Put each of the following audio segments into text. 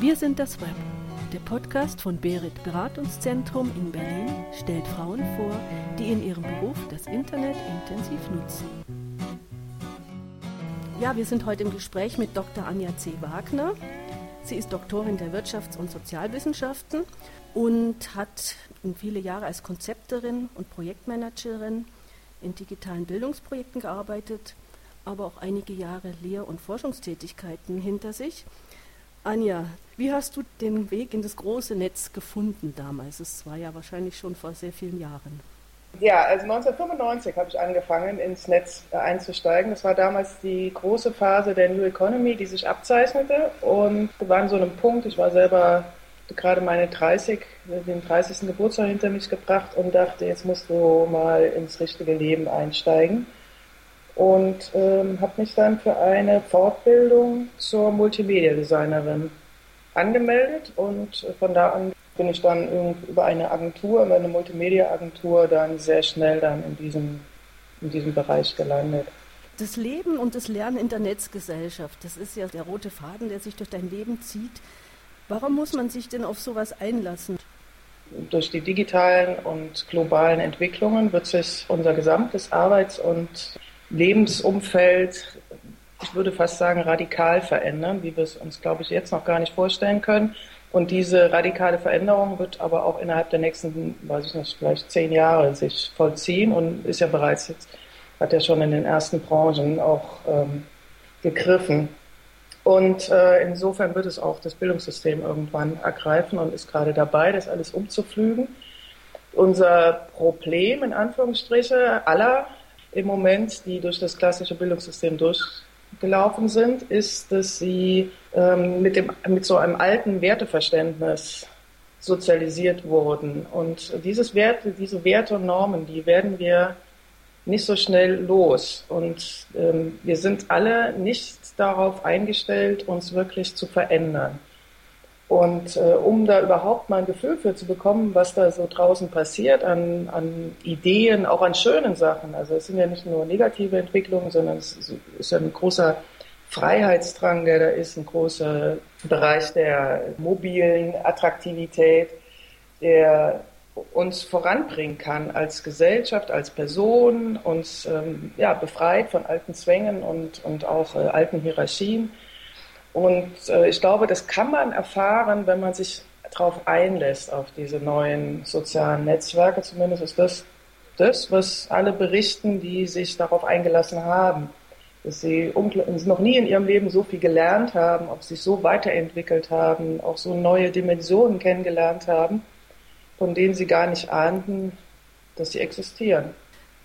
Wir sind das Web. Der Podcast von Berit Beratungszentrum in Berlin stellt Frauen vor, die in ihrem Beruf das Internet intensiv nutzen. Ja, wir sind heute im Gespräch mit Dr. Anja C. Wagner. Sie ist Doktorin der Wirtschafts- und Sozialwissenschaften und hat viele Jahre als Konzepterin und Projektmanagerin in digitalen Bildungsprojekten gearbeitet, aber auch einige Jahre Lehr- und Forschungstätigkeiten hinter sich. Anja, wie hast du den Weg in das große Netz gefunden damals? Es war ja wahrscheinlich schon vor sehr vielen Jahren. Ja, also 1995 habe ich angefangen, ins Netz einzusteigen. Das war damals die große Phase der New Economy, die sich abzeichnete. Und wir waren so einem Punkt, ich war selber gerade meine 30, den 30. Geburtstag hinter mich gebracht und dachte, jetzt musst du mal ins richtige Leben einsteigen und ähm, habe mich dann für eine Fortbildung zur Multimedia-Designerin angemeldet und von da an bin ich dann über eine Agentur, über eine Multimedia-Agentur dann sehr schnell dann in diesem, in diesem Bereich gelandet. Das Leben und das Lernen in der Netzgesellschaft, das ist ja der rote Faden, der sich durch dein Leben zieht. Warum muss man sich denn auf sowas einlassen? Durch die digitalen und globalen Entwicklungen wird sich unser gesamtes Arbeits- und Lebensumfeld, ich würde fast sagen, radikal verändern, wie wir es uns, glaube ich, jetzt noch gar nicht vorstellen können. Und diese radikale Veränderung wird aber auch innerhalb der nächsten, weiß ich nicht, vielleicht zehn Jahre sich vollziehen und ist ja bereits jetzt, hat ja schon in den ersten Branchen auch ähm, gegriffen. Und äh, insofern wird es auch das Bildungssystem irgendwann ergreifen und ist gerade dabei, das alles umzuflügen. Unser Problem, in Anführungsstriche, aller im Moment, die durch das klassische Bildungssystem durchgelaufen sind, ist, dass sie ähm, mit, dem, mit so einem alten Werteverständnis sozialisiert wurden. Und dieses Werte, diese Werte und Normen, die werden wir nicht so schnell los. Und ähm, wir sind alle nicht darauf eingestellt, uns wirklich zu verändern. Und äh, um da überhaupt mal ein Gefühl für zu bekommen, was da so draußen passiert an, an Ideen, auch an schönen Sachen. Also es sind ja nicht nur negative Entwicklungen, sondern es ist ja ein großer Freiheitsdrang, der da ist, ein großer Bereich der mobilen Attraktivität, der uns voranbringen kann als Gesellschaft, als Person, uns ähm, ja, befreit von alten Zwängen und, und auch äh, alten Hierarchien und äh, ich glaube, das kann man erfahren, wenn man sich darauf einlässt, auf diese neuen sozialen Netzwerke. Zumindest ist das das, was alle berichten, die sich darauf eingelassen haben. Dass sie noch nie in ihrem Leben so viel gelernt haben, ob sie sich so weiterentwickelt haben, auch so neue Dimensionen kennengelernt haben, von denen sie gar nicht ahnten, dass sie existieren.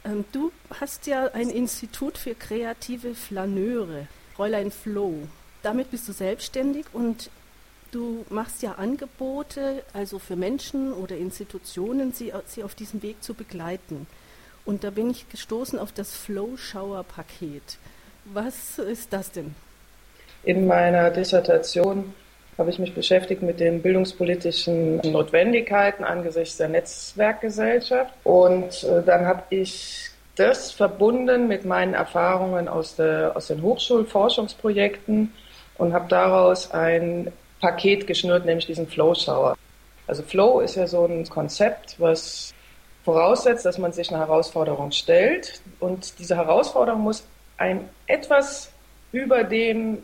Ähm, du hast ja ein Institut für kreative Flaneure, Fräulein Floh damit bist du selbstständig und du machst ja Angebote, also für Menschen oder Institutionen, sie, sie auf diesem Weg zu begleiten. Und da bin ich gestoßen auf das Flow Shower Paket. Was ist das denn? In meiner Dissertation habe ich mich beschäftigt mit den bildungspolitischen Notwendigkeiten angesichts der Netzwerkgesellschaft. Und äh, dann habe ich das verbunden mit meinen Erfahrungen aus, der, aus den Hochschulforschungsprojekten und habe daraus ein Paket geschnürt, nämlich diesen Flow Shower. Also Flow ist ja so ein Konzept, was voraussetzt, dass man sich eine Herausforderung stellt und diese Herausforderung muss ein etwas über dem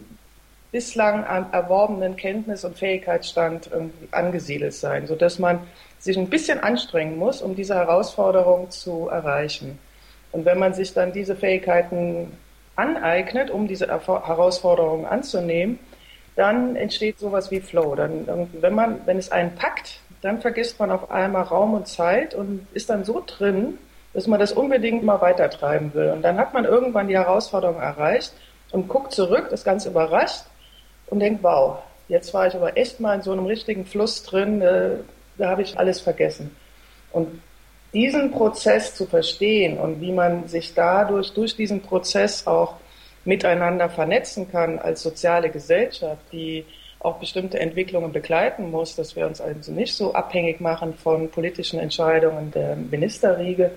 bislang erworbenen Kenntnis- und Fähigkeitsstand angesiedelt sein, sodass man sich ein bisschen anstrengen muss, um diese Herausforderung zu erreichen. Und wenn man sich dann diese Fähigkeiten aneignet, um diese Herausforderungen anzunehmen, dann entsteht sowas wie Flow. Dann, wenn man, wenn es einen packt, dann vergisst man auf einmal Raum und Zeit und ist dann so drin, dass man das unbedingt mal weitertreiben will. Und dann hat man irgendwann die Herausforderung erreicht und guckt zurück, ist ganz überrascht und denkt, wow, jetzt war ich aber echt mal in so einem richtigen Fluss drin, äh, da habe ich alles vergessen. Und diesen Prozess zu verstehen und wie man sich dadurch, durch diesen Prozess auch miteinander vernetzen kann als soziale Gesellschaft, die auch bestimmte Entwicklungen begleiten muss, dass wir uns also nicht so abhängig machen von politischen Entscheidungen der Ministerriege,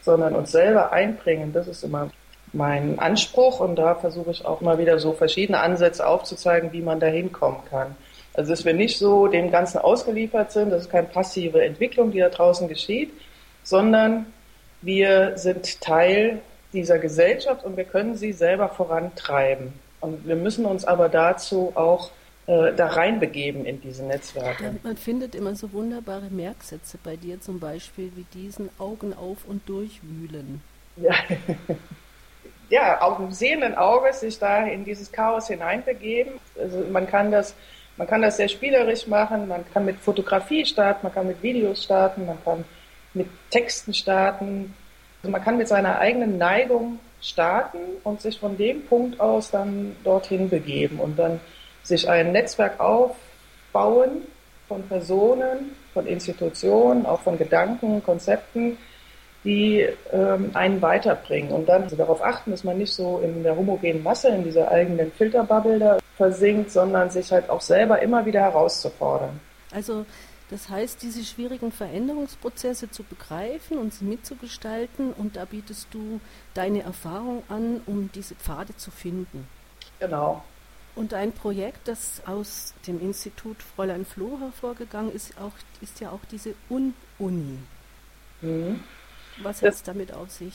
sondern uns selber einbringen. Das ist immer mein Anspruch und da versuche ich auch mal wieder so verschiedene Ansätze aufzuzeigen, wie man da hinkommen kann. Also dass wir nicht so dem Ganzen ausgeliefert sind, das ist keine passive Entwicklung, die da draußen geschieht, sondern wir sind Teil dieser Gesellschaft und wir können sie selber vorantreiben. Und wir müssen uns aber dazu auch äh, da reinbegeben in diese Netzwerke. Ja, man findet immer so wunderbare Merksätze bei dir zum Beispiel wie diesen Augen auf und durchwühlen. Ja, ja auch im sehenden Auge sich da in dieses Chaos hineinbegeben. Also man kann das man kann das sehr spielerisch machen, man kann mit Fotografie starten, man kann mit Videos starten, man kann mit Texten starten. Also man kann mit seiner eigenen Neigung starten und sich von dem Punkt aus dann dorthin begeben und dann sich ein Netzwerk aufbauen von Personen, von Institutionen, auch von Gedanken, Konzepten, die ähm, einen weiterbringen und dann also darauf achten, dass man nicht so in der homogenen Masse, in dieser eigenen Filterbubble da versinkt, sondern sich halt auch selber immer wieder herauszufordern. Also das heißt, diese schwierigen Veränderungsprozesse zu begreifen und sie mitzugestalten und da bietest du deine Erfahrung an, um diese Pfade zu finden. Genau. Und ein Projekt, das aus dem Institut Fräulein Floh hervorgegangen ist, auch, ist ja auch diese Un-Uni. Mhm. Was hat es damit auf sich?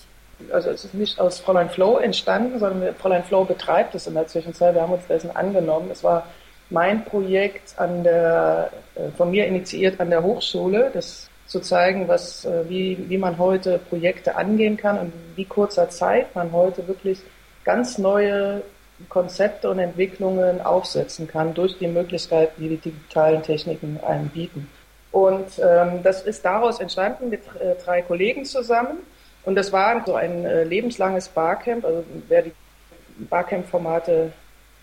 Also es ist nicht aus Fräulein Floh entstanden, sondern Fräulein Floh betreibt es in der Zwischenzeit. Wir haben uns dessen angenommen. Es war mein Projekt an der, äh, von mir initiiert an der Hochschule, das zu zeigen, was, äh, wie, wie man heute Projekte angehen kann und wie kurzer Zeit man heute wirklich ganz neue Konzepte und Entwicklungen aufsetzen kann durch die Möglichkeiten, die die digitalen Techniken einem bieten. Und ähm, das ist daraus entstanden mit äh, drei Kollegen zusammen. Und das war so ein äh, lebenslanges Barcamp. Also wer die Barcamp-Formate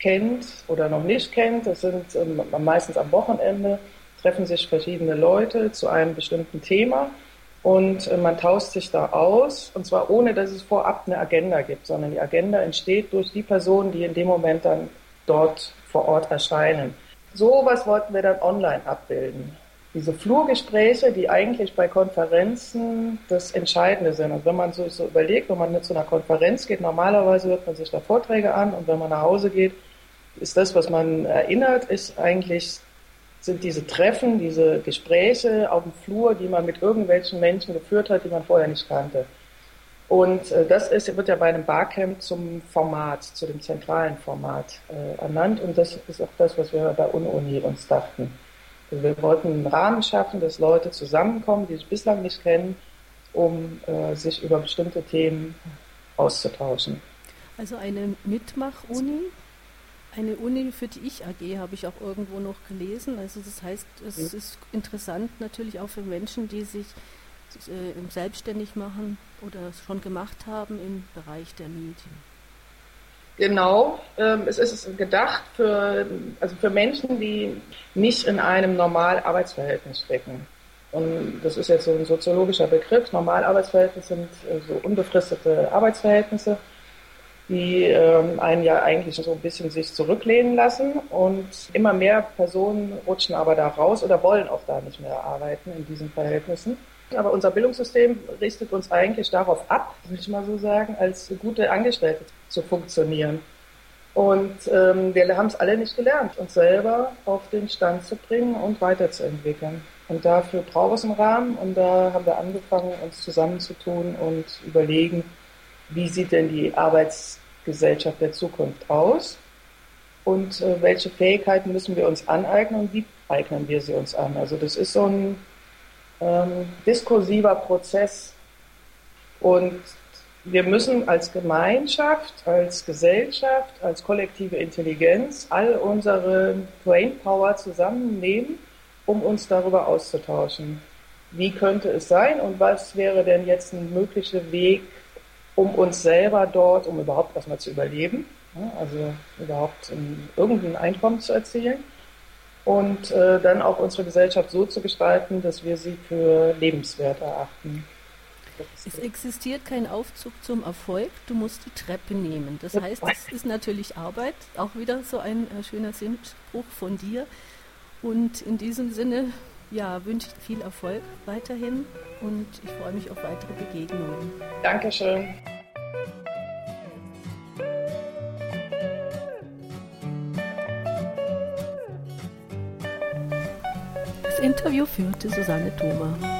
kennt oder noch nicht kennt, das sind ähm, meistens am Wochenende, treffen sich verschiedene Leute zu einem bestimmten Thema und äh, man tauscht sich da aus. Und zwar ohne, dass es vorab eine Agenda gibt, sondern die Agenda entsteht durch die Personen, die in dem Moment dann dort vor Ort erscheinen. So was wollten wir dann online abbilden diese Flurgespräche, die eigentlich bei Konferenzen das Entscheidende sind. Und wenn man so, so überlegt, wenn man zu einer Konferenz geht, normalerweise hört man sich da Vorträge an und wenn man nach Hause geht, ist das, was man erinnert, ist eigentlich, sind diese Treffen, diese Gespräche auf dem Flur, die man mit irgendwelchen Menschen geführt hat, die man vorher nicht kannte. Und äh, das ist, wird ja bei einem Barcamp zum Format, zu dem zentralen Format äh, ernannt. Und das ist auch das, was wir bei UNUNI uns dachten. Wir wollten einen Rahmen schaffen, dass Leute zusammenkommen, die sich bislang nicht kennen, um äh, sich über bestimmte Themen auszutauschen. Also eine Mitmach-Uni, eine Uni für die Ich-AG habe ich auch irgendwo noch gelesen. Also das heißt, es mhm. ist interessant natürlich auch für Menschen, die sich äh, selbstständig machen oder schon gemacht haben im Bereich der Medien. Genau, ähm, es ist gedacht für, also für Menschen, die nicht in einem Normal-Arbeitsverhältnis stecken. Und das ist jetzt so ein soziologischer Begriff. Normalarbeitsverhältnisse sind äh, so unbefristete Arbeitsverhältnisse, die ähm, einen ja eigentlich so ein bisschen sich zurücklehnen lassen. Und immer mehr Personen rutschen aber da raus oder wollen auch da nicht mehr arbeiten in diesen Verhältnissen. Aber unser Bildungssystem richtet uns eigentlich darauf ab, würde ich mal so sagen, als gute Angestellte zu funktionieren. Und ähm, wir haben es alle nicht gelernt, uns selber auf den Stand zu bringen und weiterzuentwickeln. Und dafür braucht es einen Rahmen und da haben wir angefangen, uns zusammenzutun und überlegen, wie sieht denn die Arbeitsgesellschaft der Zukunft aus und äh, welche Fähigkeiten müssen wir uns aneignen und wie eignen wir sie uns an. Also das ist so ein ähm, diskursiver Prozess. Und wir müssen als Gemeinschaft, als Gesellschaft, als kollektive Intelligenz all unsere Brainpower zusammennehmen, um uns darüber auszutauschen. Wie könnte es sein und was wäre denn jetzt ein möglicher Weg, um uns selber dort, um überhaupt erstmal zu überleben, also überhaupt irgendein Einkommen zu erzielen. Und äh, dann auch unsere Gesellschaft so zu gestalten, dass wir sie für lebenswert erachten. Es existiert kein Aufzug zum Erfolg, du musst die Treppe nehmen. Das heißt, es ist natürlich Arbeit, auch wieder so ein äh, schöner Sinnspruch von dir. Und in diesem Sinne, ja, wünsche ich viel Erfolg weiterhin und ich freue mich auf weitere Begegnungen. Dankeschön. Das Interview führte Susanne Thoma.